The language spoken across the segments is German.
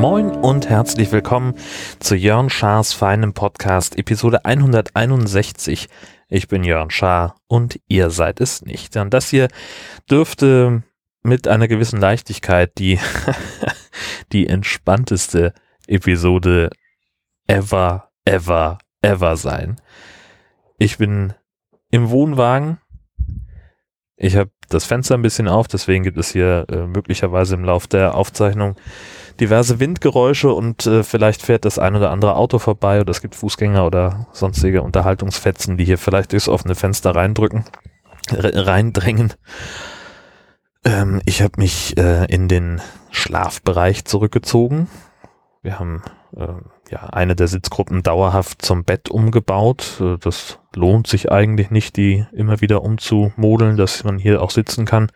Moin und herzlich willkommen zu Jörn Schars feinem Podcast, Episode 161. Ich bin Jörn Schaar und ihr seid es nicht. Und das hier dürfte mit einer gewissen Leichtigkeit die, die entspannteste Episode ever, ever, ever sein. Ich bin im Wohnwagen. Ich habe das Fenster ein bisschen auf, deswegen gibt es hier äh, möglicherweise im Lauf der Aufzeichnung diverse Windgeräusche und äh, vielleicht fährt das ein oder andere Auto vorbei oder es gibt Fußgänger oder sonstige Unterhaltungsfetzen, die hier vielleicht durchs offene Fenster reindrücken, reindrängen. Ähm, ich habe mich äh, in den Schlafbereich zurückgezogen. Wir haben äh, ja eine der Sitzgruppen dauerhaft zum Bett umgebaut. Äh, das lohnt sich eigentlich nicht, die immer wieder umzumodeln, dass man hier auch sitzen kann.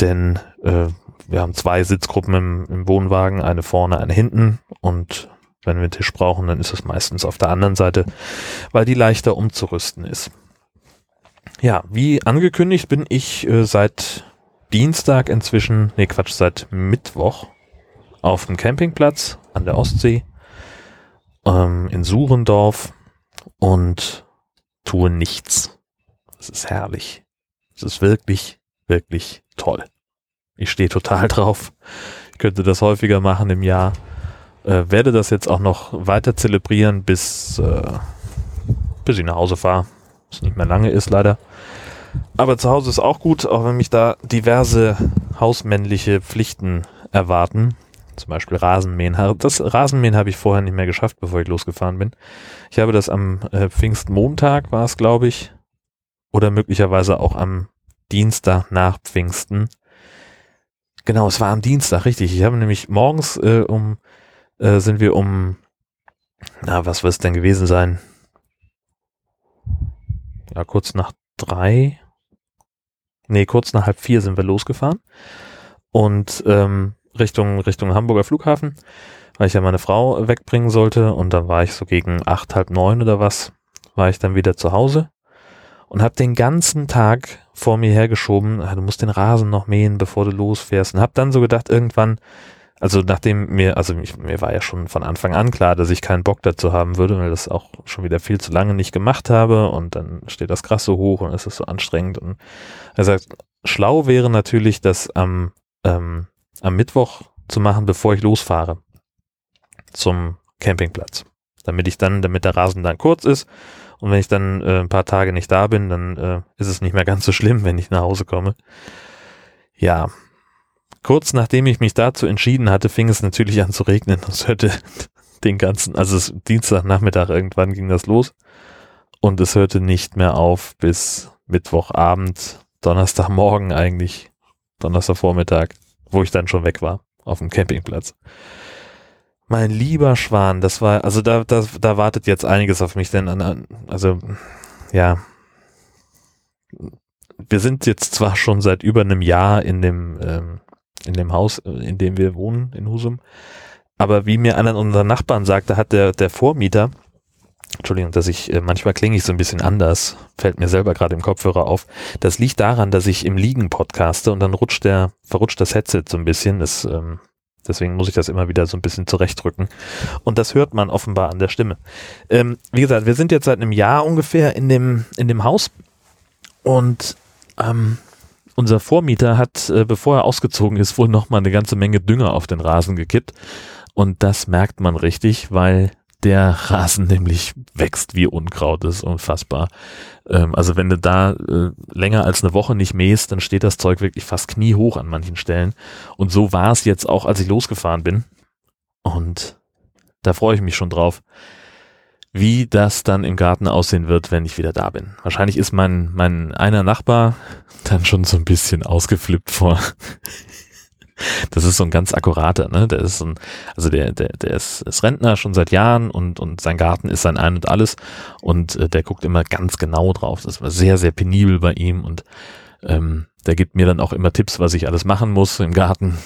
Denn äh, wir haben zwei Sitzgruppen im, im Wohnwagen, eine vorne, eine hinten. Und wenn wir einen Tisch brauchen, dann ist es meistens auf der anderen Seite, weil die leichter umzurüsten ist. Ja, wie angekündigt bin ich äh, seit Dienstag inzwischen, nee Quatsch, seit Mittwoch auf dem Campingplatz an der Ostsee ähm, in Surendorf und tue nichts. Es ist herrlich. Es ist wirklich, wirklich toll. Ich stehe total drauf. Ich könnte das häufiger machen im Jahr. Äh, werde das jetzt auch noch weiter zelebrieren, bis, äh, bis ich nach Hause fahre. Was nicht mehr lange ist, leider. Aber zu Hause ist auch gut, auch wenn mich da diverse hausmännliche Pflichten erwarten. Zum Beispiel Rasenmähen. Das Rasenmähen habe ich vorher nicht mehr geschafft, bevor ich losgefahren bin. Ich habe das am äh, Pfingstmontag, war es, glaube ich. Oder möglicherweise auch am Dienstag nach Pfingsten. Genau, es war am Dienstag, richtig. Ich habe nämlich morgens äh, um, äh, sind wir um, na, was wird es denn gewesen sein? Ja, kurz nach drei, nee, kurz nach halb vier sind wir losgefahren und ähm, Richtung, Richtung Hamburger Flughafen, weil ich ja meine Frau wegbringen sollte. Und dann war ich so gegen acht, halb neun oder was, war ich dann wieder zu Hause und habe den ganzen Tag vor mir hergeschoben, ah, du musst den Rasen noch mähen, bevor du losfährst. Und habe dann so gedacht, irgendwann, also nachdem mir, also ich, mir war ja schon von Anfang an klar, dass ich keinen Bock dazu haben würde, weil das auch schon wieder viel zu lange nicht gemacht habe. Und dann steht das Gras so hoch und es ist so anstrengend. Und er sagt, schlau wäre natürlich, das am, ähm, am Mittwoch zu machen, bevor ich losfahre zum Campingplatz, damit ich dann, damit der Rasen dann kurz ist und wenn ich dann äh, ein paar Tage nicht da bin, dann äh, ist es nicht mehr ganz so schlimm, wenn ich nach Hause komme. Ja, Kurz nachdem ich mich dazu entschieden hatte, fing es natürlich an zu regnen. Es hörte den ganzen, also es, Dienstagnachmittag irgendwann ging das los und es hörte nicht mehr auf bis Mittwochabend, Donnerstagmorgen eigentlich, Donnerstagvormittag, wo ich dann schon weg war auf dem Campingplatz. Mein lieber Schwan, das war, also da, da, da wartet jetzt einiges auf mich, denn an, also ja, wir sind jetzt zwar schon seit über einem Jahr in dem ähm, in dem Haus, äh, in dem wir wohnen, in Husum. Aber wie mir einer unserer Nachbarn sagte, hat der, der Vormieter, Entschuldigung, dass ich, äh, manchmal klinge ich so ein bisschen anders, fällt mir selber gerade im Kopfhörer auf. Das liegt daran, dass ich im Liegen podcaste und dann rutscht der, verrutscht das Headset so ein bisschen. Das, ähm, deswegen muss ich das immer wieder so ein bisschen zurechtdrücken. Und das hört man offenbar an der Stimme. Ähm, wie gesagt, wir sind jetzt seit einem Jahr ungefähr in dem, in dem Haus und ähm, unser Vormieter hat, äh, bevor er ausgezogen ist, wohl noch mal eine ganze Menge Dünger auf den Rasen gekippt. Und das merkt man richtig, weil der Rasen nämlich wächst wie Unkraut, das ist unfassbar. Ähm, also wenn du da äh, länger als eine Woche nicht mähst, dann steht das Zeug wirklich fast kniehoch an manchen Stellen. Und so war es jetzt auch, als ich losgefahren bin. Und da freue ich mich schon drauf wie das dann im Garten aussehen wird, wenn ich wieder da bin. Wahrscheinlich ist mein, mein einer Nachbar dann schon so ein bisschen ausgeflippt vor. Das ist so ein ganz akkurater, ne? Der ist so ein, also der, der, der ist, ist Rentner schon seit Jahren und, und sein Garten ist sein Ein und Alles und äh, der guckt immer ganz genau drauf. Das war sehr, sehr penibel bei ihm und ähm, der gibt mir dann auch immer Tipps, was ich alles machen muss im Garten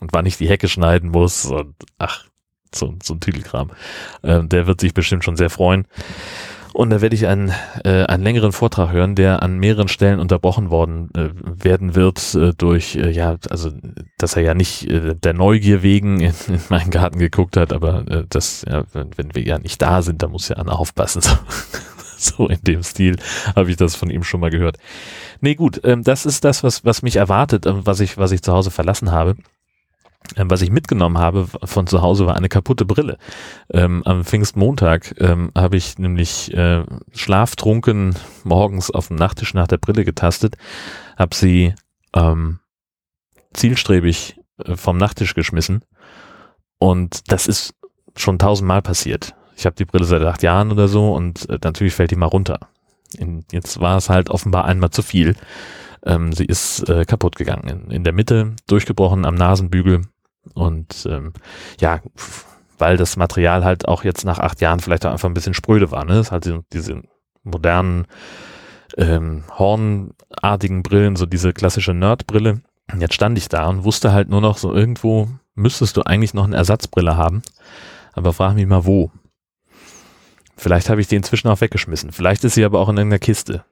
und wann ich die Hecke schneiden muss und ach, so, so ein Titelkram. Äh, der wird sich bestimmt schon sehr freuen. Und da werde ich einen, äh, einen längeren Vortrag hören, der an mehreren Stellen unterbrochen worden äh, werden wird äh, durch, äh, ja, also, dass er ja nicht äh, der Neugier wegen in, in meinen Garten geguckt hat, aber äh, das, ja, wenn, wenn wir ja nicht da sind, da muss ja Anna aufpassen. So, so in dem Stil habe ich das von ihm schon mal gehört. Nee, gut, ähm, das ist das, was, was mich erwartet, äh, was ich, was ich zu Hause verlassen habe. Ähm, was ich mitgenommen habe von zu Hause war eine kaputte Brille. Ähm, am Pfingstmontag ähm, habe ich nämlich äh, schlaftrunken morgens auf dem Nachttisch nach der Brille getastet, habe sie ähm, zielstrebig äh, vom Nachttisch geschmissen und das ist schon tausendmal passiert. Ich habe die Brille seit acht Jahren oder so und äh, natürlich fällt die mal runter. In, jetzt war es halt offenbar einmal zu viel. Ähm, sie ist äh, kaputt gegangen. In, in der Mitte durchgebrochen am Nasenbügel und ähm, ja, weil das Material halt auch jetzt nach acht Jahren vielleicht auch einfach ein bisschen spröde war. Ne? Ist halt diese, modernen ähm, hornartigen Brillen, so diese klassische Nerdbrille. Jetzt stand ich da und wusste halt nur noch so irgendwo müsstest du eigentlich noch eine Ersatzbrille haben. Aber frag mich mal wo. Vielleicht habe ich die inzwischen auch weggeschmissen. Vielleicht ist sie aber auch in irgendeiner Kiste.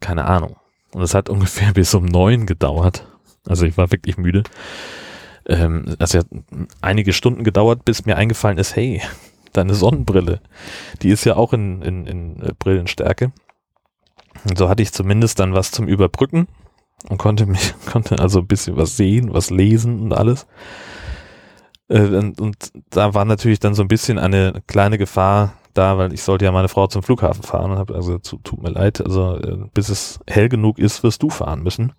Keine Ahnung. Und es hat ungefähr bis um neun gedauert. Also ich war wirklich müde ähm, das hat einige Stunden gedauert, bis mir eingefallen ist, hey, deine Sonnenbrille, die ist ja auch in, in, in äh, Brillenstärke. Und so hatte ich zumindest dann was zum Überbrücken und konnte mich, konnte also ein bisschen was sehen, was lesen und alles. Äh, und, und da war natürlich dann so ein bisschen eine kleine Gefahr da, weil ich sollte ja meine Frau zum Flughafen fahren und habe also tut mir leid, also äh, bis es hell genug ist, wirst du fahren müssen.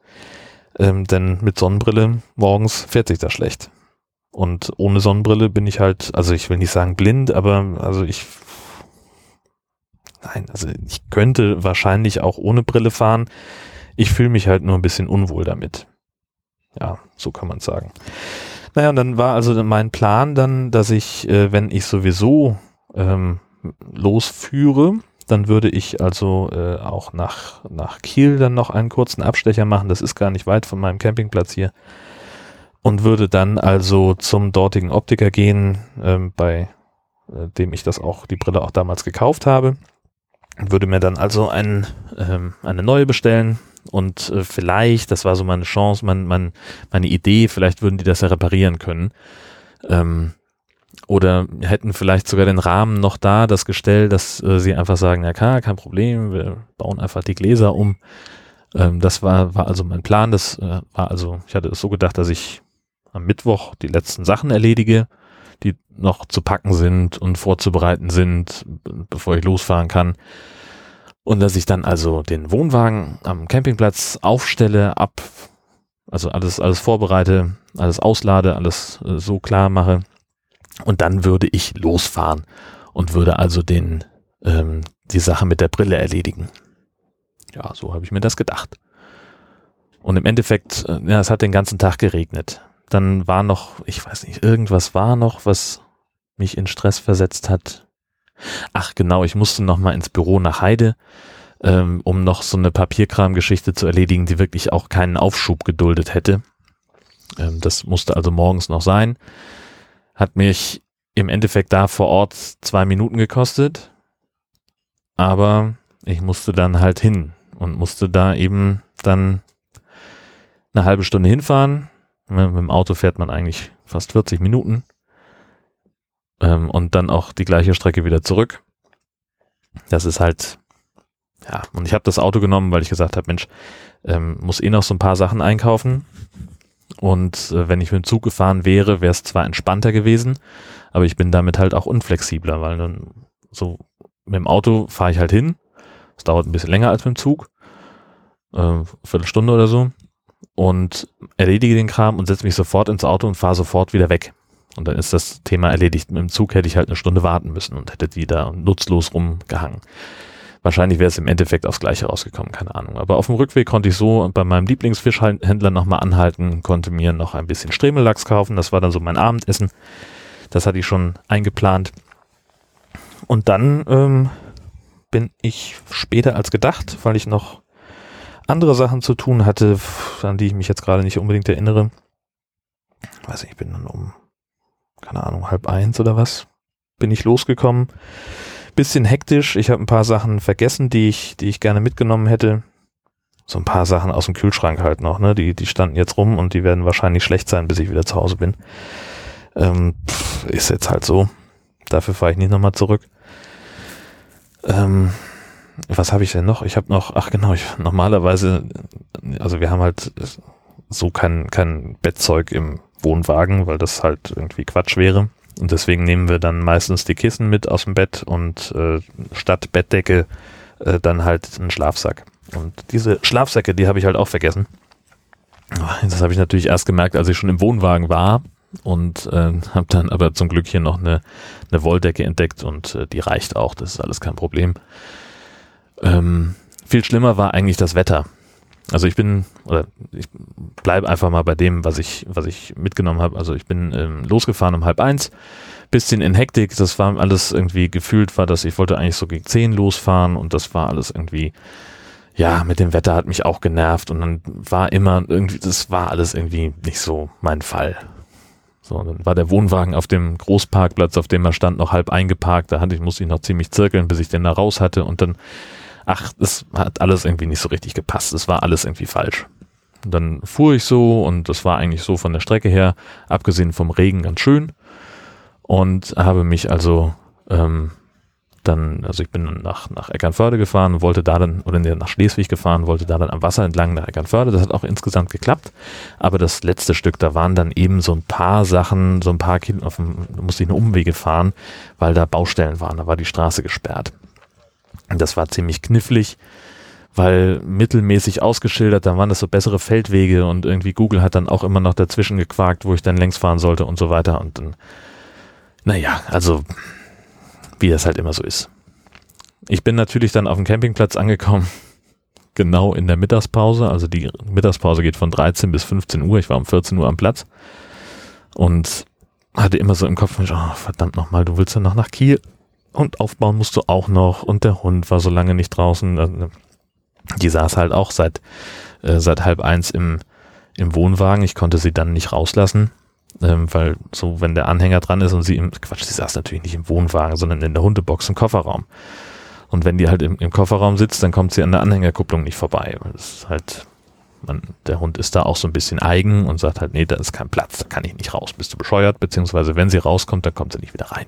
Ähm, denn mit Sonnenbrille morgens fährt sich das schlecht. Und ohne Sonnenbrille bin ich halt, also ich will nicht sagen blind, aber also ich, nein, also ich könnte wahrscheinlich auch ohne Brille fahren. Ich fühle mich halt nur ein bisschen unwohl damit. Ja, so kann man sagen. Naja, und dann war also mein Plan dann, dass ich, äh, wenn ich sowieso ähm, losführe, dann würde ich also äh, auch nach, nach Kiel dann noch einen kurzen Abstecher machen. Das ist gar nicht weit von meinem Campingplatz hier. Und würde dann also zum dortigen Optiker gehen, ähm, bei äh, dem ich das auch, die Brille auch damals gekauft habe. Würde mir dann also ein, ähm, eine neue bestellen und äh, vielleicht, das war so meine Chance, mein, mein, meine Idee, vielleicht würden die das ja reparieren können. Ähm, oder hätten vielleicht sogar den Rahmen noch da, das Gestell, dass äh, sie einfach sagen, ja klar, kein Problem, wir bauen einfach die Gläser um. Ähm, das war, war also mein Plan. Das äh, war also, ich hatte es so gedacht, dass ich am Mittwoch die letzten Sachen erledige, die noch zu packen sind und vorzubereiten sind, bevor ich losfahren kann. Und dass ich dann also den Wohnwagen am Campingplatz aufstelle, ab, also alles, alles vorbereite, alles auslade, alles äh, so klar mache und dann würde ich losfahren und würde also den, ähm, die Sache mit der Brille erledigen. Ja, so habe ich mir das gedacht. Und im Endeffekt, äh, ja, es hat den ganzen Tag geregnet. Dann war noch, ich weiß nicht, irgendwas war noch, was mich in Stress versetzt hat. Ach genau, ich musste noch mal ins Büro nach Heide, ähm, um noch so eine Papierkramgeschichte zu erledigen, die wirklich auch keinen Aufschub geduldet hätte. Ähm, das musste also morgens noch sein. Hat mich im Endeffekt da vor Ort zwei Minuten gekostet. Aber ich musste dann halt hin und musste da eben dann eine halbe Stunde hinfahren. Mit dem Auto fährt man eigentlich fast 40 Minuten. Ähm, und dann auch die gleiche Strecke wieder zurück. Das ist halt, ja, und ich habe das Auto genommen, weil ich gesagt habe, Mensch, ähm, muss eh noch so ein paar Sachen einkaufen. Und äh, wenn ich mit dem Zug gefahren wäre, wäre es zwar entspannter gewesen, aber ich bin damit halt auch unflexibler, weil dann so mit dem Auto fahre ich halt hin. Es dauert ein bisschen länger als mit dem Zug. Äh, Viertelstunde oder so. Und erledige den Kram und setze mich sofort ins Auto und fahre sofort wieder weg. Und dann ist das Thema erledigt. Mit dem Zug hätte ich halt eine Stunde warten müssen und hätte die da nutzlos rumgehangen. Wahrscheinlich wäre es im Endeffekt aufs Gleiche rausgekommen, keine Ahnung. Aber auf dem Rückweg konnte ich so bei meinem Lieblingsfischhändler nochmal anhalten, konnte mir noch ein bisschen Stremellachs kaufen. Das war dann so mein Abendessen. Das hatte ich schon eingeplant. Und dann ähm, bin ich später als gedacht, weil ich noch andere Sachen zu tun hatte, an die ich mich jetzt gerade nicht unbedingt erinnere. weiß nicht, ich bin dann um, keine Ahnung, halb eins oder was, bin ich losgekommen Bisschen hektisch. Ich habe ein paar Sachen vergessen, die ich, die ich gerne mitgenommen hätte. So ein paar Sachen aus dem Kühlschrank halt noch, ne? Die, die standen jetzt rum und die werden wahrscheinlich schlecht sein, bis ich wieder zu Hause bin. Ähm, pff, ist jetzt halt so. Dafür fahre ich nicht nochmal zurück. Ähm, was habe ich denn noch? Ich habe noch, ach genau, ich, normalerweise, also wir haben halt so kein, kein Bettzeug im Wohnwagen, weil das halt irgendwie Quatsch wäre. Und deswegen nehmen wir dann meistens die Kissen mit aus dem Bett und äh, statt Bettdecke äh, dann halt einen Schlafsack. Und diese Schlafsäcke, die habe ich halt auch vergessen. Das habe ich natürlich erst gemerkt, als ich schon im Wohnwagen war und äh, habe dann aber zum Glück hier noch eine, eine Wolldecke entdeckt und äh, die reicht auch, das ist alles kein Problem. Ähm, viel schlimmer war eigentlich das Wetter. Also ich bin, oder ich bleibe einfach mal bei dem, was ich, was ich mitgenommen habe. Also ich bin ähm, losgefahren um halb eins, bisschen in Hektik. Das war alles irgendwie gefühlt, war das, ich wollte eigentlich so gegen zehn losfahren und das war alles irgendwie, ja, mit dem Wetter hat mich auch genervt und dann war immer irgendwie, das war alles irgendwie nicht so mein Fall. So, dann war der Wohnwagen auf dem Großparkplatz, auf dem er stand, noch halb eingeparkt. Da hatte ich, musste ich noch ziemlich zirkeln, bis ich den da raus hatte und dann ach, das hat alles irgendwie nicht so richtig gepasst. Es war alles irgendwie falsch. Und dann fuhr ich so und das war eigentlich so von der Strecke her, abgesehen vom Regen, ganz schön. Und habe mich also ähm, dann, also ich bin nach, nach Eckernförde gefahren, wollte da dann, oder nach Schleswig gefahren, wollte da dann am Wasser entlang nach Eckernförde. Das hat auch insgesamt geklappt. Aber das letzte Stück, da waren dann eben so ein paar Sachen, so ein paar Kilometer, musste ich eine Umwege fahren, weil da Baustellen waren, da war die Straße gesperrt. Das war ziemlich knifflig, weil mittelmäßig ausgeschildert, da waren das so bessere Feldwege und irgendwie Google hat dann auch immer noch dazwischen gequakt, wo ich dann längs fahren sollte und so weiter. Und dann, naja, also wie das halt immer so ist. Ich bin natürlich dann auf dem Campingplatz angekommen, genau in der Mittagspause. Also die Mittagspause geht von 13 bis 15 Uhr. Ich war um 14 Uhr am Platz und hatte immer so im Kopf, oh, verdammt nochmal, du willst ja noch nach Kiel und aufbauen musst du auch noch und der Hund war so lange nicht draußen. Also, die saß halt auch seit, äh, seit halb eins im, im Wohnwagen. Ich konnte sie dann nicht rauslassen, ähm, weil so, wenn der Anhänger dran ist und sie im, Quatsch, sie saß natürlich nicht im Wohnwagen, sondern in der Hundebox im Kofferraum. Und wenn die halt im, im Kofferraum sitzt, dann kommt sie an der Anhängerkupplung nicht vorbei. Das ist halt, man, der Hund ist da auch so ein bisschen eigen und sagt halt, nee, da ist kein Platz, da kann ich nicht raus, bist du bescheuert, beziehungsweise wenn sie rauskommt, dann kommt sie nicht wieder rein.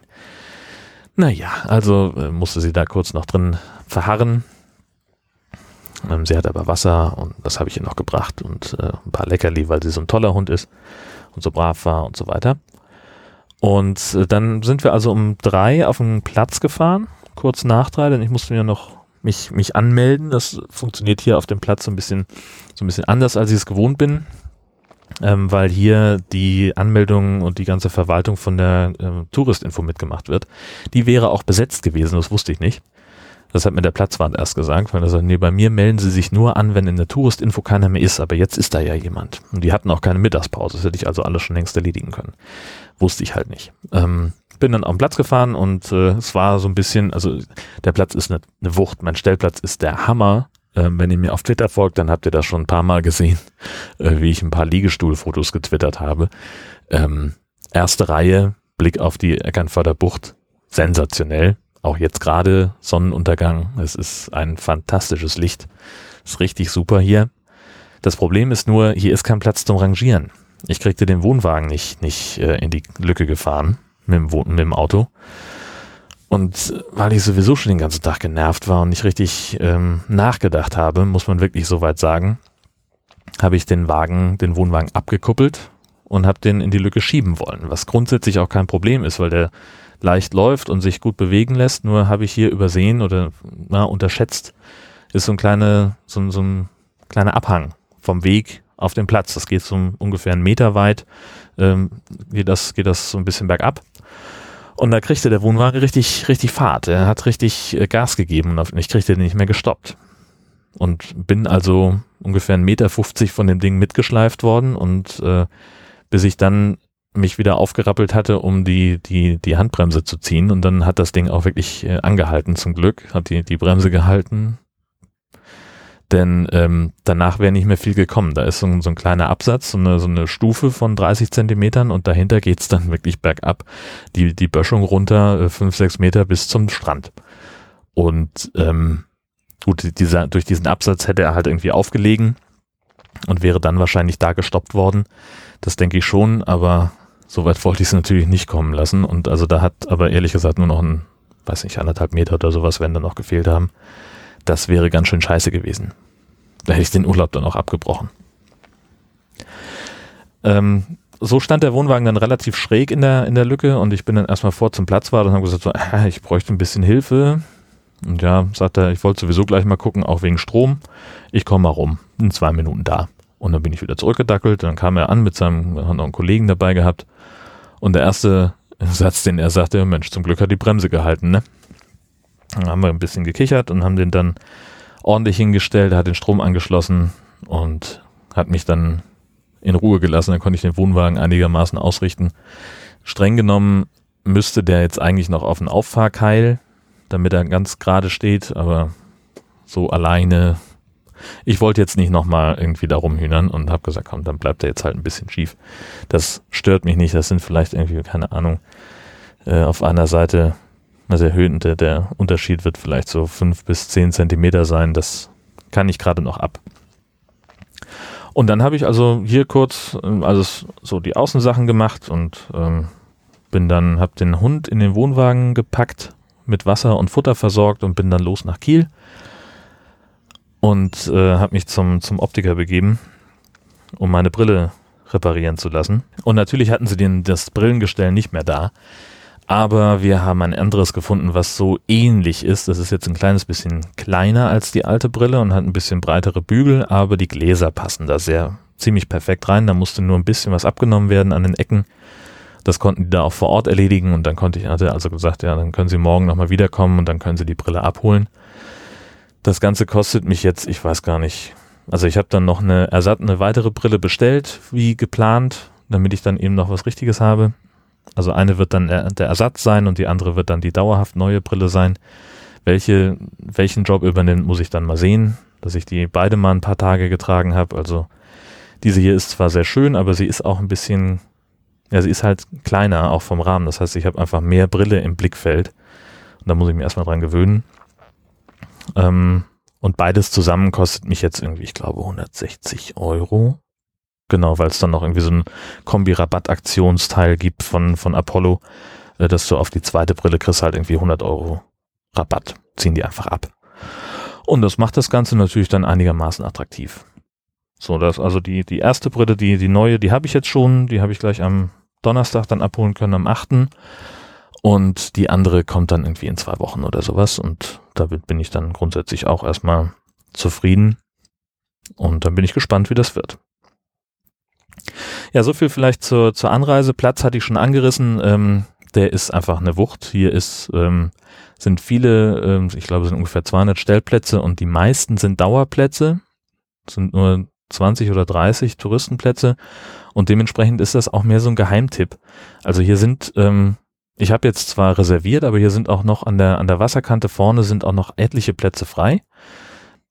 Naja, also äh, musste sie da kurz noch drin verharren. Ähm, sie hat aber Wasser und das habe ich ihr noch gebracht und äh, ein paar Leckerli, weil sie so ein toller Hund ist und so brav war und so weiter. Und äh, dann sind wir also um drei auf den Platz gefahren, kurz nach drei, denn ich musste mir noch mich, mich anmelden. Das funktioniert hier auf dem Platz so ein bisschen, so ein bisschen anders, als ich es gewohnt bin ähm, weil hier die Anmeldung und die ganze Verwaltung von der äh, Touristinfo mitgemacht wird. Die wäre auch besetzt gewesen, das wusste ich nicht. Das hat mir der Platzwart erst gesagt, weil er sagt, nee, bei mir melden sie sich nur an, wenn in der Touristinfo keiner mehr ist, aber jetzt ist da ja jemand. Und die hatten auch keine Mittagspause, das hätte ich also alles schon längst erledigen können. Wusste ich halt nicht. Ähm, bin dann auf den Platz gefahren und äh, es war so ein bisschen, also der Platz ist eine, eine Wucht, mein Stellplatz ist der Hammer ähm, wenn ihr mir auf Twitter folgt, dann habt ihr das schon ein paar Mal gesehen, äh, wie ich ein paar Liegestuhlfotos getwittert habe. Ähm, erste Reihe, Blick auf die Eckernförder Bucht, sensationell. Auch jetzt gerade Sonnenuntergang. Es ist ein fantastisches Licht. Ist richtig super hier. Das Problem ist nur, hier ist kein Platz zum Rangieren. Ich kriegte den Wohnwagen nicht, nicht äh, in die Lücke gefahren mit dem, mit dem Auto. Und weil ich sowieso schon den ganzen Tag genervt war und nicht richtig ähm, nachgedacht habe, muss man wirklich soweit sagen, habe ich den Wagen, den Wohnwagen abgekuppelt und habe den in die Lücke schieben wollen, was grundsätzlich auch kein Problem ist, weil der leicht läuft und sich gut bewegen lässt. Nur habe ich hier übersehen oder na, unterschätzt, ist so ein kleiner, so, so ein kleiner Abhang vom Weg auf den Platz. Das geht so ungefähr einen Meter weit, ähm, geht das, geht das so ein bisschen bergab. Und da kriegte der Wohnwagen richtig, richtig Fahrt. Er hat richtig äh, Gas gegeben und ich kriegte den nicht mehr gestoppt. Und bin also ungefähr 1,50 Meter von dem Ding mitgeschleift worden und äh, bis ich dann mich wieder aufgerappelt hatte, um die, die, die Handbremse zu ziehen. Und dann hat das Ding auch wirklich äh, angehalten, zum Glück. Hat die, die Bremse gehalten. Denn ähm, danach wäre nicht mehr viel gekommen. Da ist so, so ein kleiner Absatz, so eine, so eine Stufe von 30 Zentimetern und dahinter geht's dann wirklich bergab, die, die Böschung runter, äh, fünf, sechs Meter bis zum Strand. Und ähm, gut, dieser, durch diesen Absatz hätte er halt irgendwie aufgelegen und wäre dann wahrscheinlich da gestoppt worden. Das denke ich schon, aber so weit wollte ich es natürlich nicht kommen lassen. Und also da hat aber ehrlich gesagt nur noch ein, weiß nicht, anderthalb Meter oder sowas, wenn da noch gefehlt haben. Das wäre ganz schön scheiße gewesen. Da hätte ich den Urlaub dann auch abgebrochen. Ähm, so stand der Wohnwagen dann relativ schräg in der, in der Lücke und ich bin dann erstmal vor zum Platzwart und habe gesagt, so, äh, ich bräuchte ein bisschen Hilfe. Und ja, sagt er, ich wollte sowieso gleich mal gucken, auch wegen Strom. Ich komme mal rum, in zwei Minuten da. Und dann bin ich wieder zurückgedackelt. Dann kam er an mit seinem, hat noch einen Kollegen dabei gehabt. Und der erste Satz, den er sagte, Mensch, zum Glück hat die Bremse gehalten, ne? Dann haben wir ein bisschen gekichert und haben den dann ordentlich hingestellt, hat den Strom angeschlossen und hat mich dann in Ruhe gelassen. Dann konnte ich den Wohnwagen einigermaßen ausrichten. Streng genommen müsste der jetzt eigentlich noch auf den Auffahrkeil, damit er ganz gerade steht, aber so alleine. Ich wollte jetzt nicht nochmal irgendwie darum hühnern und habe gesagt, komm, dann bleibt er jetzt halt ein bisschen schief. Das stört mich nicht. Das sind vielleicht irgendwie, keine Ahnung, äh, auf einer Seite also der Höhen, der, der Unterschied wird vielleicht so fünf bis zehn Zentimeter sein. Das kann ich gerade noch ab. Und dann habe ich also hier kurz ähm, also so die Außensachen gemacht und ähm, bin dann, habe den Hund in den Wohnwagen gepackt, mit Wasser und Futter versorgt und bin dann los nach Kiel und äh, habe mich zum, zum Optiker begeben, um meine Brille reparieren zu lassen. Und natürlich hatten sie den, das Brillengestell nicht mehr da. Aber wir haben ein anderes gefunden, was so ähnlich ist. Das ist jetzt ein kleines bisschen kleiner als die alte Brille und hat ein bisschen breitere Bügel, aber die Gläser passen da sehr ziemlich perfekt rein. Da musste nur ein bisschen was abgenommen werden an den Ecken. Das konnten die da auch vor Ort erledigen und dann konnte ich, hatte also gesagt, ja, dann können Sie morgen nochmal wiederkommen und dann können Sie die Brille abholen. Das Ganze kostet mich jetzt, ich weiß gar nicht. Also ich habe dann noch eine Ersatz, eine weitere Brille bestellt, wie geplant, damit ich dann eben noch was Richtiges habe. Also eine wird dann der Ersatz sein und die andere wird dann die dauerhaft neue Brille sein. Welche, welchen Job übernimmt, muss ich dann mal sehen, dass ich die beide mal ein paar Tage getragen habe. Also diese hier ist zwar sehr schön, aber sie ist auch ein bisschen, ja, sie ist halt kleiner, auch vom Rahmen. Das heißt, ich habe einfach mehr Brille im Blickfeld. Und da muss ich mich erstmal dran gewöhnen. Ähm, und beides zusammen kostet mich jetzt irgendwie, ich glaube, 160 Euro. Genau, weil es dann noch irgendwie so ein Kombi-Rabatt-Aktionsteil gibt von, von Apollo, äh, dass du auf die zweite Brille kriegst halt irgendwie 100 Euro Rabatt. Ziehen die einfach ab. Und das macht das Ganze natürlich dann einigermaßen attraktiv. So, das, also die, die erste Brille, die, die neue, die habe ich jetzt schon, die habe ich gleich am Donnerstag dann abholen können, am 8. Und die andere kommt dann irgendwie in zwei Wochen oder sowas. Und damit bin ich dann grundsätzlich auch erstmal zufrieden. Und dann bin ich gespannt, wie das wird. Ja, so viel vielleicht zur, zur Anreise. Platz hatte ich schon angerissen. Ähm, der ist einfach eine Wucht. Hier ist, ähm, sind viele, ähm, ich glaube, sind ungefähr 200 Stellplätze und die meisten sind Dauerplätze. Sind nur 20 oder 30 Touristenplätze und dementsprechend ist das auch mehr so ein Geheimtipp. Also hier sind, ähm, ich habe jetzt zwar reserviert, aber hier sind auch noch an der an der Wasserkante vorne sind auch noch etliche Plätze frei.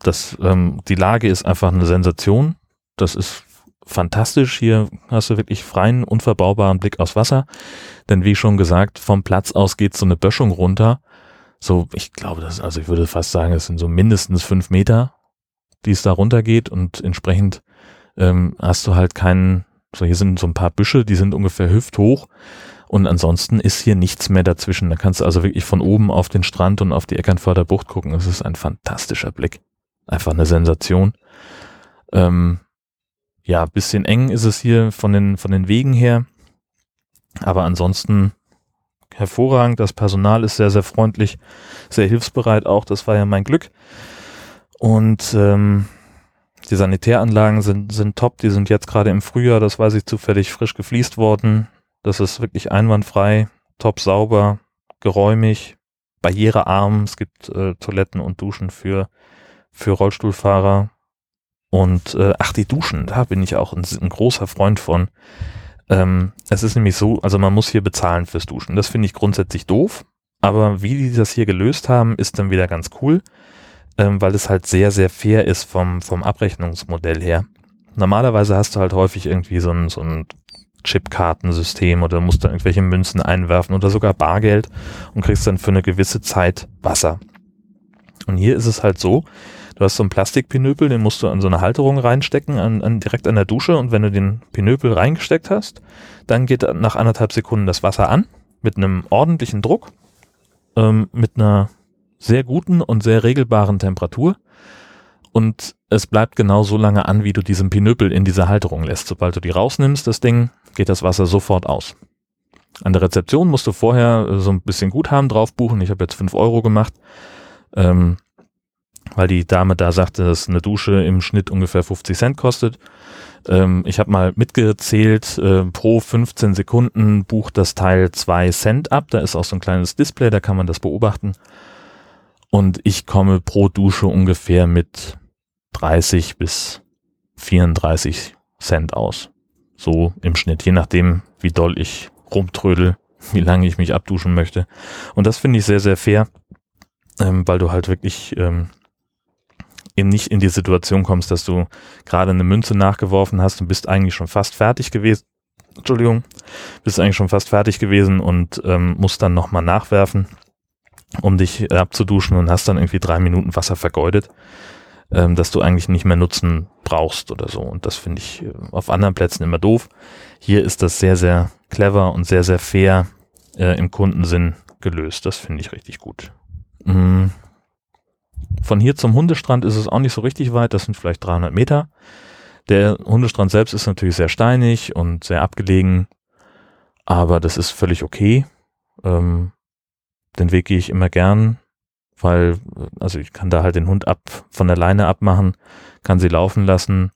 Das, ähm, die Lage ist einfach eine Sensation. Das ist fantastisch. Hier hast du wirklich freien, unverbaubaren Blick aufs Wasser. Denn wie schon gesagt, vom Platz aus geht so eine Böschung runter. So, ich glaube, das, also ich würde fast sagen, es sind so mindestens fünf Meter, die es da runter geht und entsprechend ähm, hast du halt keinen, so hier sind so ein paar Büsche, die sind ungefähr hüfthoch und ansonsten ist hier nichts mehr dazwischen. Da kannst du also wirklich von oben auf den Strand und auf die Eckernförder Bucht gucken. Es ist ein fantastischer Blick. Einfach eine Sensation. Ähm, ja, bisschen eng ist es hier von den, von den Wegen her. Aber ansonsten hervorragend. Das Personal ist sehr, sehr freundlich, sehr hilfsbereit auch. Das war ja mein Glück. Und ähm, die Sanitäranlagen sind, sind top. Die sind jetzt gerade im Frühjahr, das weiß ich zufällig, frisch gefliest worden. Das ist wirklich einwandfrei, top sauber, geräumig, barrierearm. Es gibt äh, Toiletten und Duschen für, für Rollstuhlfahrer. Und äh, ach, die Duschen, da bin ich auch ein, ein großer Freund von. Ähm, es ist nämlich so, also man muss hier bezahlen fürs Duschen. Das finde ich grundsätzlich doof. Aber wie die das hier gelöst haben, ist dann wieder ganz cool. ähm, weil es halt sehr, sehr fair ist vom, vom Abrechnungsmodell her. Normalerweise hast du halt häufig irgendwie so ein, so ein Chipkartensystem oder musst dann irgendwelche Münzen einwerfen oder sogar Bargeld und kriegst dann für eine gewisse Zeit Wasser. Und hier ist es halt so, du hast so einen Plastikpinöpel, den musst du an so eine Halterung reinstecken, an, an, direkt an der Dusche und wenn du den Pinöpel reingesteckt hast, dann geht nach anderthalb Sekunden das Wasser an mit einem ordentlichen Druck, ähm, mit einer sehr guten und sehr regelbaren Temperatur und es bleibt genau so lange an, wie du diesen Pinöpel in dieser Halterung lässt. Sobald du die rausnimmst, das Ding, geht das Wasser sofort aus. An der Rezeption musst du vorher äh, so ein bisschen Guthaben drauf buchen. Ich habe jetzt fünf Euro gemacht, ähm, weil die Dame da sagte, dass eine Dusche im Schnitt ungefähr 50 Cent kostet. Ähm, ich habe mal mitgezählt, äh, pro 15 Sekunden bucht das Teil zwei Cent ab. Da ist auch so ein kleines Display, da kann man das beobachten. Und ich komme pro Dusche ungefähr mit 30 bis 34 Cent aus. So im Schnitt, je nachdem, wie doll ich rumtrödel, wie lange ich mich abduschen möchte. Und das finde ich sehr, sehr fair, ähm, weil du halt wirklich ähm, eben nicht in die Situation kommst, dass du gerade eine Münze nachgeworfen hast und bist eigentlich schon fast fertig gewesen. Entschuldigung, bist eigentlich schon fast fertig gewesen und ähm, musst dann nochmal nachwerfen, um dich abzuduschen und hast dann irgendwie drei Minuten Wasser vergeudet ähm, dass du eigentlich nicht mehr nutzen brauchst oder so. Und das finde ich äh, auf anderen Plätzen immer doof. Hier ist das sehr, sehr clever und sehr, sehr fair äh, im Kundensinn gelöst. Das finde ich richtig gut. Mhm. Von hier zum Hundestrand ist es auch nicht so richtig weit. Das sind vielleicht 300 Meter. Der Hundestrand selbst ist natürlich sehr steinig und sehr abgelegen, aber das ist völlig okay. Ähm, den Weg gehe ich immer gern weil, also ich kann da halt den Hund ab, von der Leine abmachen, kann sie laufen lassen.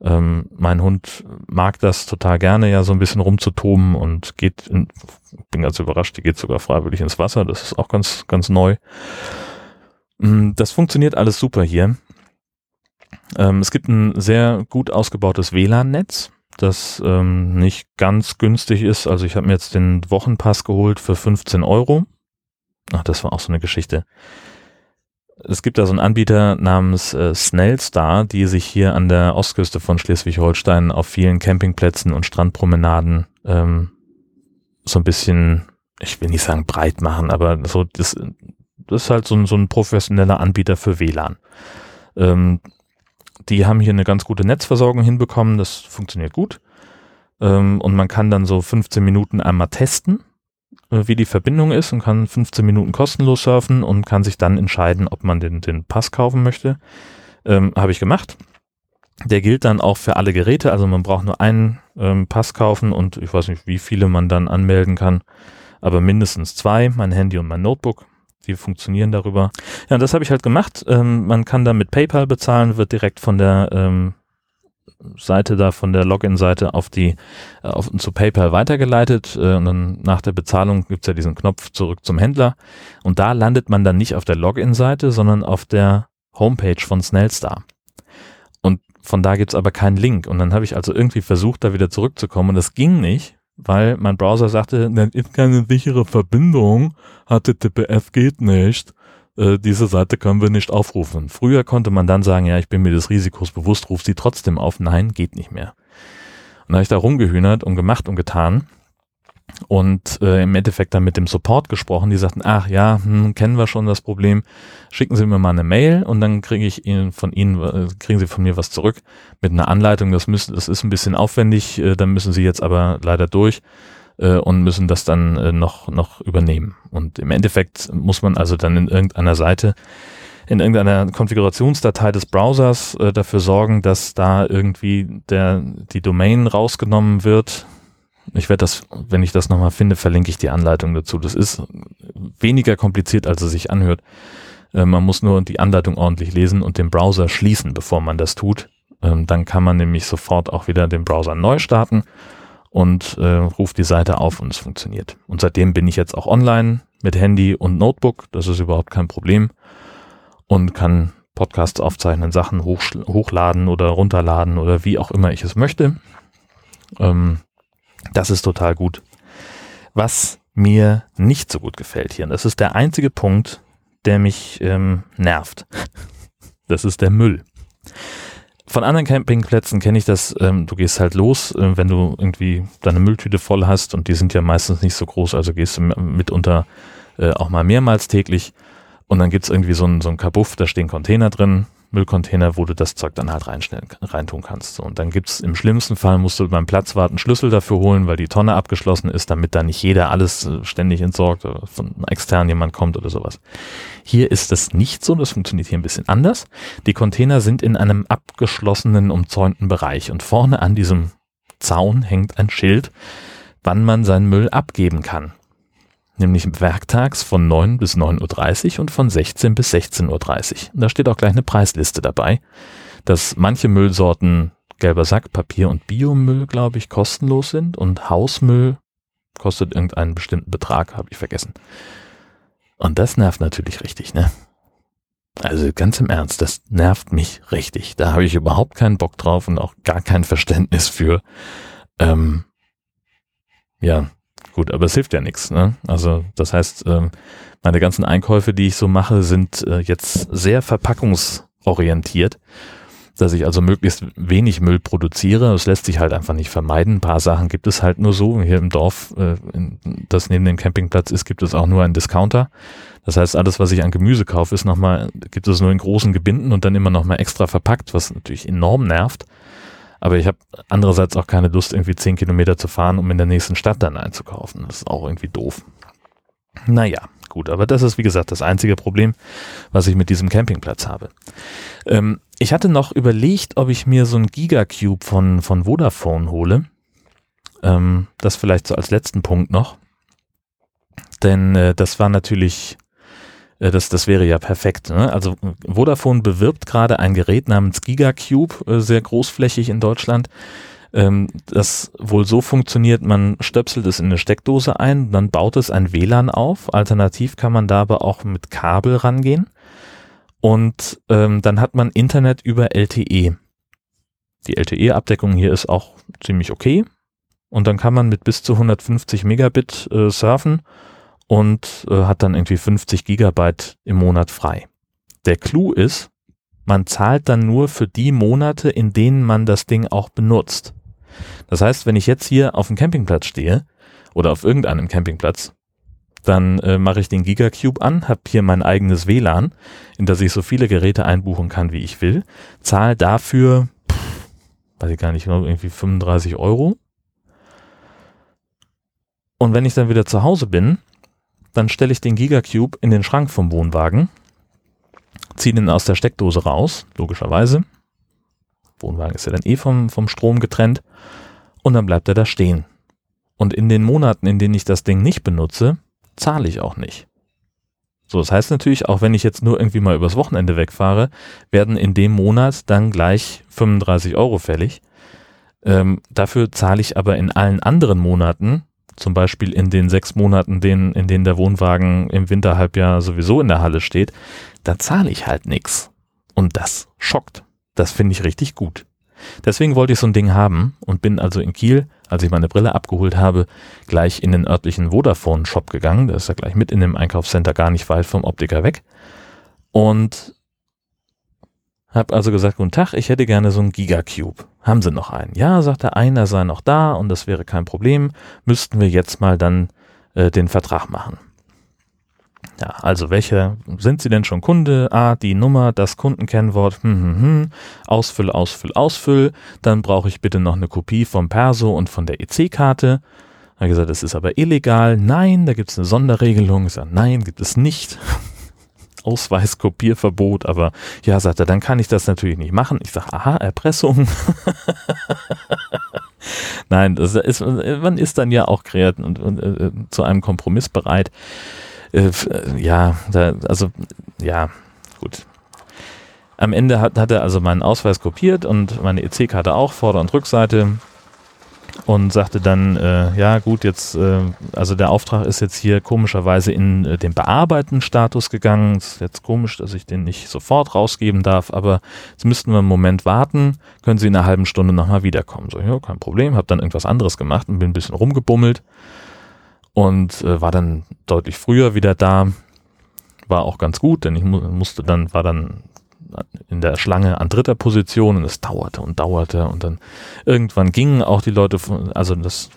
Ähm, mein Hund mag das total gerne, ja, so ein bisschen rumzutoben und geht, in, bin ganz überrascht, die geht sogar freiwillig ins Wasser, das ist auch ganz, ganz neu. Mm, das funktioniert alles super hier. Ähm, es gibt ein sehr gut ausgebautes WLAN-Netz, das ähm, nicht ganz günstig ist. Also ich habe mir jetzt den Wochenpass geholt für 15 Euro. Ach, das war auch so eine Geschichte. Es gibt da so einen Anbieter namens äh, Snellstar, die sich hier an der Ostküste von Schleswig-Holstein auf vielen Campingplätzen und Strandpromenaden ähm, so ein bisschen, ich will nicht sagen breit machen, aber so das, das ist halt so ein, so ein professioneller Anbieter für WLAN. Ähm, die haben hier eine ganz gute Netzversorgung hinbekommen, das funktioniert gut. Ähm, und man kann dann so 15 Minuten einmal testen äh, wie die Verbindung ist und kann 15 Minuten kostenlos surfen und kann sich dann entscheiden, ob man den, den Pass kaufen möchte. Ähm, Habe ich gemacht. Der gilt dann auch für alle Geräte, also man braucht nur einen ähm, Pass kaufen und ich weiß nicht, wie viele man dann anmelden kann, aber mindestens zwei, mein Handy und mein Notebook. Die funktionieren darüber. Ja, das habe ich halt gemacht. Ähm, man kann dann mit PayPal bezahlen, wird direkt von der ähm, Seite da von der Login-Seite auf die äh, auf, zu PayPal weitergeleitet äh, und dann nach der Bezahlung gibt's ja diesen Knopf zurück zum Händler und da landet man dann nicht auf der Login-Seite, sondern auf der Homepage von Snellstar. Und von da gibt's aber keinen Link und dann habe ich also irgendwie versucht, da wieder zurückzukommen und das ging nicht, weil mein Browser sagte, das ist keine sichere Verbindung, HTTPS geht nicht äh, diese Seite können wir nicht aufrufen. Früher konnte man dann sagen, ja, ich bin mir des Risikos bewusst, ruf sie trotzdem auf. Nein, geht nicht mehr. Und da habe ich da rumgehühnert und gemacht und getan und äh, im Endeffekt dann mit dem Support gesprochen. Die sagten, ach ja, hm, kennen wir schon das Problem. Schicken Sie mir mal eine Mail und dann kriege ich Ihnen von Ihnen äh, kriegen Sie von mir was zurück mit einer Anleitung. Das müssen, das ist ein bisschen aufwendig. Äh, dann müssen Sie jetzt aber leider durch äh, und müssen das dann äh, noch, noch übernehmen. Und im Endeffekt muss man also dann in irgendeiner Seite, in irgendeiner Konfigurationsdatei des Browsers äh, dafür sorgen, dass da irgendwie der, die Domain rausgenommen wird. Ich werde das, wenn ich das nochmal finde, verlinke ich die Anleitung dazu. Das ist weniger kompliziert, als es sich anhört. Äh, man muss nur die Anleitung ordentlich lesen und den Browser schließen, bevor man das tut. Ähm, dann kann man nämlich sofort auch wieder den Browser neu starten und äh, ruft die Seite auf und es funktioniert. Und seitdem bin ich jetzt auch online mit Handy und Notebook. Das ist überhaupt kein Problem und kann Podcasts aufzeichnen, Sachen hoch, hochladen oder runterladen oder wie auch immer ich es möchte. Ähm, das ist total gut. Was mir nicht so gut gefällt hier, und das ist der einzige Punkt, der mich ähm, nervt. Das ist der Müll. Von anderen Campingplätzen kenne ich das, ähm, du gehst halt los, äh, wenn du irgendwie deine Mülltüte voll hast und die sind ja meistens nicht so groß, also gehst du mitunter äh, auch mal mehrmals täglich und dann gibt's irgendwie so ein, so Kabuff, da stehen Container drin, Müllcontainer, wo du das Zeug dann halt reinstellen, reintun kannst. So, und dann gibt's im schlimmsten Fall, musst du beim Platzwart einen Schlüssel dafür holen, weil die Tonne abgeschlossen ist, damit da nicht jeder alles äh, ständig entsorgt oder von extern jemand kommt oder sowas. Hier ist das nicht so, das funktioniert hier ein bisschen anders. Die Container sind in einem abgeschlossenen, umzäunten Bereich und vorne an diesem Zaun hängt ein Schild, wann man seinen Müll abgeben kann nämlich werktags von 9 bis 9.30 Uhr und von 16 bis 16.30 Uhr. Da steht auch gleich eine Preisliste dabei, dass manche Müllsorten gelber Sack, Papier und Biomüll, glaube ich, kostenlos sind und Hausmüll kostet irgendeinen bestimmten Betrag, habe ich vergessen. Und das nervt natürlich richtig, ne? Also ganz im Ernst, das nervt mich richtig. Da habe ich überhaupt keinen Bock drauf und auch gar kein Verständnis für. Ähm, ja, Gut, aber es hilft ja nichts. Ne? Also das heißt, ähm, meine ganzen Einkäufe, die ich so mache, sind äh, jetzt sehr verpackungsorientiert, dass ich also möglichst wenig Müll produziere. Das lässt sich halt einfach nicht vermeiden. Ein paar Sachen gibt es halt nur so. Hier im Dorf, äh, das neben dem Campingplatz ist, gibt es auch nur einen Discounter. Das heißt, alles, was ich an Gemüse kaufe, ist nochmal, gibt es nur in großen Gebinden und dann immer nochmal extra verpackt, was natürlich enorm nervt. Aber ich habe andererseits auch keine Lust, irgendwie zehn Kilometer zu fahren, um in der nächsten Stadt dann einzukaufen. Das ist auch irgendwie doof. Naja, gut, aber das ist wie gesagt das einzige Problem, was ich mit diesem Campingplatz habe. Ähm, ich hatte noch überlegt, ob ich mir so ein Gigacube von, von Vodafone hole. Ähm, das vielleicht so als letzten Punkt noch. Denn äh, das war natürlich das, das wäre ja perfekt. Ne? Also Vodafone bewirbt gerade ein Gerät namens GigaCube, äh, sehr großflächig in Deutschland, ähm, das wohl so funktioniert, man stöpselt es in eine Steckdose ein, dann baut es ein WLAN auf. Alternativ kann man da aber auch mit Kabel rangehen. Und ähm, dann hat man Internet über LTE. Die LTE-Abdeckung hier ist auch ziemlich okay. Und dann kann man mit bis zu 150 Megabit äh, surfen und äh, hat dann irgendwie 50 Gigabyte im Monat frei. Der Clou ist, man zahlt dann nur für die Monate, in denen man das Ding auch benutzt. Das heißt, wenn ich jetzt hier auf dem Campingplatz stehe oder auf irgendeinem Campingplatz, dann äh, mache ich den Gigacube an, habe hier mein eigenes WLAN, in das ich so viele Geräte einbuchen kann, wie ich will, zahle dafür, pff, weiß ich gar nicht, irgendwie 35 Euro. Und wenn ich dann wieder zu Hause bin, dann stelle ich den Gigacube in den Schrank vom Wohnwagen, ziehe den aus der Steckdose raus, logischerweise. Wohnwagen ist ja dann eh vom, vom Strom getrennt. Und dann bleibt er da stehen. Und in den Monaten, in denen ich das Ding nicht benutze, zahle ich auch nicht. So, das heißt natürlich, auch wenn ich jetzt nur irgendwie mal übers Wochenende wegfahre, werden in dem Monat dann gleich 35 Euro fällig. Ähm, dafür zahle ich aber in allen anderen Monaten zum Beispiel in den sechs Monaten, den, in denen der Wohnwagen im Winterhalbjahr sowieso in der Halle steht, da zahle ich halt nichts. Und das schockt. Das finde ich richtig gut. Deswegen wollte ich so ein Ding haben und bin also in Kiel, als ich meine Brille abgeholt habe, gleich in den örtlichen Vodafone-Shop gegangen. Der ist ja gleich mit in dem Einkaufscenter gar nicht weit vom Optiker weg. Und hab also gesagt, guten Tag, ich hätte gerne so einen Gigacube. Haben Sie noch einen? Ja, sagt er, einer sei noch da und das wäre kein Problem. Müssten wir jetzt mal dann äh, den Vertrag machen. Ja, also welche sind Sie denn schon Kunde? Ah, die Nummer, das Kundenkennwort, hm, hm, hm. Ausfüll, Ausfüll, Ausfüll. Dann brauche ich bitte noch eine Kopie vom Perso und von der EC-Karte. Er hat gesagt, das ist aber illegal. Nein, da gibt es eine Sonderregelung. Ich sage, nein, gibt es nicht. Ausweiskopierverbot, aber ja, sagt er, dann kann ich das natürlich nicht machen. Ich sage, aha, Erpressung. Nein, das ist, man ist dann ja auch kreativ und, und äh, zu einem Kompromiss bereit. Äh, ja, da, also ja, gut. Am Ende hat, hat er also meinen Ausweis kopiert und meine EC-Karte auch, Vorder- und Rückseite und sagte dann, äh, ja gut, jetzt, äh, also der Auftrag ist jetzt hier komischerweise in äh, den Bearbeiten-Status gegangen. Ist jetzt komisch, dass ich den nicht sofort rausgeben darf, aber jetzt müssten wir einen Moment warten, können Sie in einer halben Stunde nochmal wiederkommen. So, ja, kein Problem, habe dann irgendwas anderes gemacht und bin ein bisschen rumgebummelt und äh, war dann deutlich früher wieder da, war auch ganz gut, denn ich mu musste dann, war dann in der Schlange an dritter Position und es dauerte und dauerte und dann irgendwann gingen auch die Leute, also das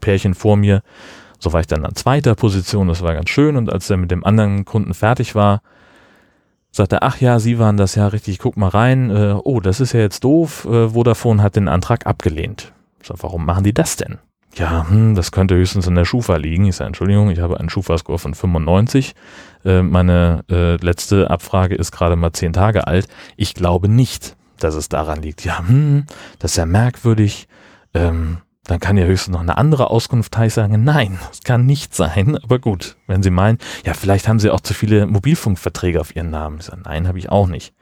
Pärchen vor mir, so war ich dann an zweiter Position, das war ganz schön und als er mit dem anderen Kunden fertig war, sagte er, ach ja, Sie waren das ja richtig, guck mal rein, äh, oh, das ist ja jetzt doof, äh, Vodafone hat den Antrag abgelehnt. So, warum machen die das denn? Ja, hm, das könnte höchstens in der Schufa liegen. Ich sage, Entschuldigung, ich habe einen Schufa-Score von 95. Äh, meine äh, letzte Abfrage ist gerade mal zehn Tage alt. Ich glaube nicht, dass es daran liegt. Ja, hm, das ist ja merkwürdig. Ähm, dann kann ja höchstens noch eine andere Auskunft teils sagen, nein, das kann nicht sein. Aber gut, wenn Sie meinen, ja, vielleicht haben Sie auch zu viele Mobilfunkverträge auf Ihren Namen. Ich sage, nein, habe ich auch nicht.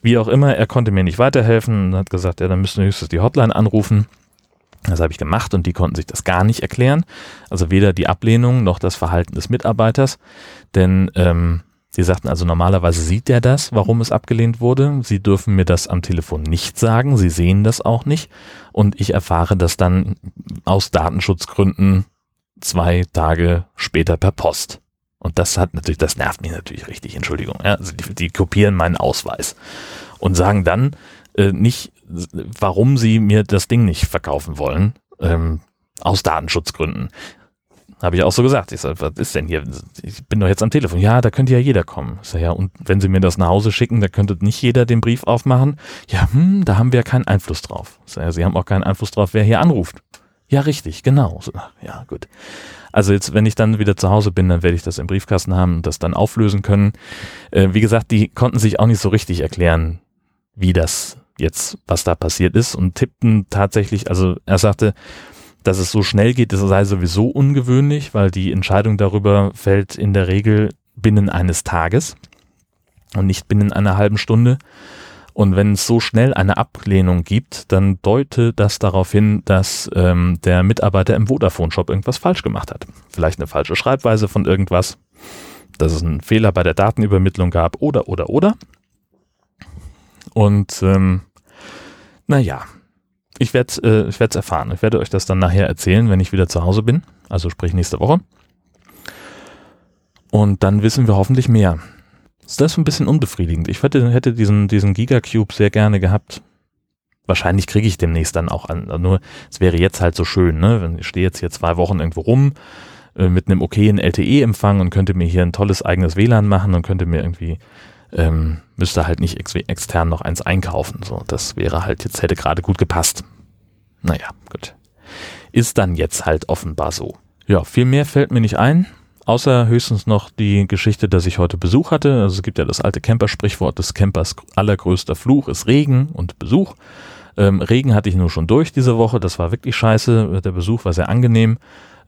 Wie auch immer, er konnte mir nicht weiterhelfen und hat gesagt, ja, dann müssen wir höchstens die Hotline anrufen. Das habe ich gemacht und die konnten sich das gar nicht erklären. Also weder die Ablehnung noch das Verhalten des Mitarbeiters. Denn ähm, sie sagten also normalerweise sieht er das, warum es abgelehnt wurde. Sie dürfen mir das am Telefon nicht sagen. Sie sehen das auch nicht. Und ich erfahre das dann aus Datenschutzgründen zwei Tage später per Post. Und das hat natürlich, das nervt mich natürlich richtig, Entschuldigung. Ja, also die, die kopieren meinen Ausweis und sagen dann äh, nicht, warum sie mir das Ding nicht verkaufen wollen, ähm, aus Datenschutzgründen. Habe ich auch so gesagt. Ich sage, was ist denn hier? Ich bin doch jetzt am Telefon. Ja, da könnte ja jeder kommen. Ich sage, ja, und wenn Sie mir das nach Hause schicken, da könnte nicht jeder den Brief aufmachen. Ja, hm, da haben wir keinen Einfluss drauf. Ich sage, Sie haben auch keinen Einfluss drauf, wer hier anruft. Ja, richtig, genau. Ja, gut. Also jetzt, wenn ich dann wieder zu Hause bin, dann werde ich das im Briefkasten haben und das dann auflösen können. Äh, wie gesagt, die konnten sich auch nicht so richtig erklären, wie das jetzt, was da passiert ist und tippten tatsächlich, also er sagte, dass es so schnell geht, das sei sowieso ungewöhnlich, weil die Entscheidung darüber fällt in der Regel binnen eines Tages und nicht binnen einer halben Stunde. Und wenn es so schnell eine Ablehnung gibt, dann deutet das darauf hin, dass ähm, der Mitarbeiter im Vodafone-Shop irgendwas falsch gemacht hat. Vielleicht eine falsche Schreibweise von irgendwas, dass es einen Fehler bei der Datenübermittlung gab oder, oder, oder. Und ähm, naja, ich werde äh, ich es erfahren. Ich werde euch das dann nachher erzählen, wenn ich wieder zu Hause bin. Also sprich nächste Woche. Und dann wissen wir hoffentlich mehr. Das ist ein bisschen unbefriedigend. Ich hätte, hätte diesen, diesen Gigacube sehr gerne gehabt. Wahrscheinlich kriege ich demnächst dann auch an. Nur es wäre jetzt halt so schön, ne? Ich stehe jetzt hier zwei Wochen irgendwo rum äh, mit einem okayen LTE-Empfang und könnte mir hier ein tolles eigenes WLAN machen und könnte mir irgendwie ähm, müsste halt nicht ex extern noch eins einkaufen. So, das wäre halt jetzt hätte gerade gut gepasst. Naja, gut. Ist dann jetzt halt offenbar so. Ja, viel mehr fällt mir nicht ein. Außer höchstens noch die Geschichte, dass ich heute Besuch hatte. Also es gibt ja das alte Camper-Sprichwort des Campers allergrößter Fluch ist Regen und Besuch. Ähm, Regen hatte ich nur schon durch diese Woche. Das war wirklich scheiße. Der Besuch war sehr angenehm.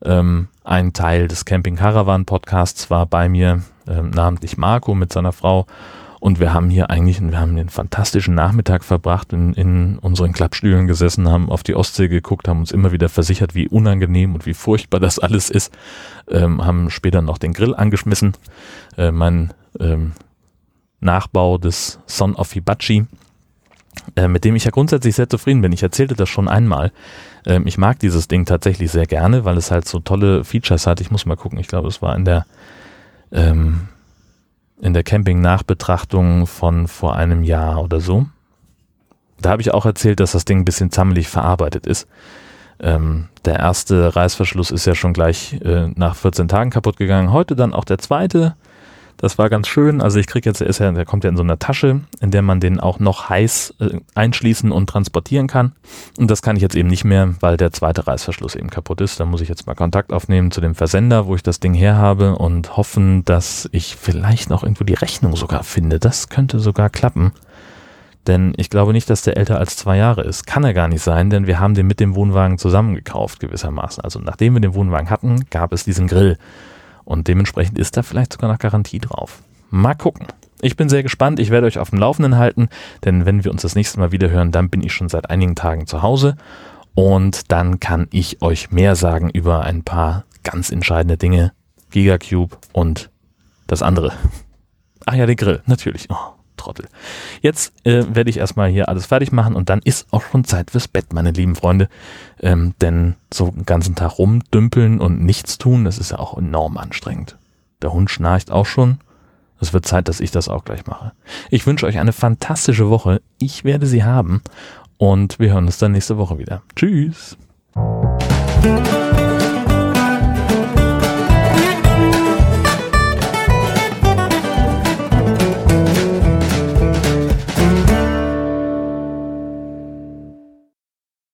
Ähm, ein Teil des Camping Caravan Podcasts war bei mir, ähm, namentlich Marco mit seiner Frau. Und wir haben hier eigentlich, wir haben einen fantastischen Nachmittag verbracht, in, in unseren Klappstühlen gesessen, haben auf die Ostsee geguckt, haben uns immer wieder versichert, wie unangenehm und wie furchtbar das alles ist. Ähm, haben später noch den Grill angeschmissen. Äh, mein ähm, Nachbau des Son of Hibachi, äh, mit dem ich ja grundsätzlich sehr zufrieden bin. Ich erzählte das schon einmal. Ähm, ich mag dieses Ding tatsächlich sehr gerne, weil es halt so tolle Features hat. Ich muss mal gucken, ich glaube, es war in der ähm, in der Camping-Nachbetrachtung von vor einem Jahr oder so. Da habe ich auch erzählt, dass das Ding ein bisschen zammelig verarbeitet ist. Ähm, der erste Reißverschluss ist ja schon gleich äh, nach 14 Tagen kaputt gegangen. Heute dann auch der zweite. Das war ganz schön. Also ich kriege jetzt, der, ja, der kommt ja in so einer Tasche, in der man den auch noch heiß äh, einschließen und transportieren kann. Und das kann ich jetzt eben nicht mehr, weil der zweite Reißverschluss eben kaputt ist. Da muss ich jetzt mal Kontakt aufnehmen zu dem Versender, wo ich das Ding her habe und hoffen, dass ich vielleicht noch irgendwo die Rechnung sogar finde. Das könnte sogar klappen. Denn ich glaube nicht, dass der älter als zwei Jahre ist. Kann er gar nicht sein, denn wir haben den mit dem Wohnwagen zusammengekauft gewissermaßen. Also nachdem wir den Wohnwagen hatten, gab es diesen Grill. Und dementsprechend ist da vielleicht sogar noch Garantie drauf. Mal gucken. Ich bin sehr gespannt. Ich werde euch auf dem Laufenden halten, denn wenn wir uns das nächste Mal wieder hören, dann bin ich schon seit einigen Tagen zu Hause und dann kann ich euch mehr sagen über ein paar ganz entscheidende Dinge. Gigacube und das andere. Ach ja, der Grill, natürlich. Oh. Trottel. Jetzt äh, werde ich erstmal hier alles fertig machen und dann ist auch schon Zeit fürs Bett, meine lieben Freunde. Ähm, denn so einen ganzen Tag rumdümpeln und nichts tun, das ist ja auch enorm anstrengend. Der Hund schnarcht auch schon. Es wird Zeit, dass ich das auch gleich mache. Ich wünsche euch eine fantastische Woche. Ich werde sie haben. Und wir hören uns dann nächste Woche wieder. Tschüss.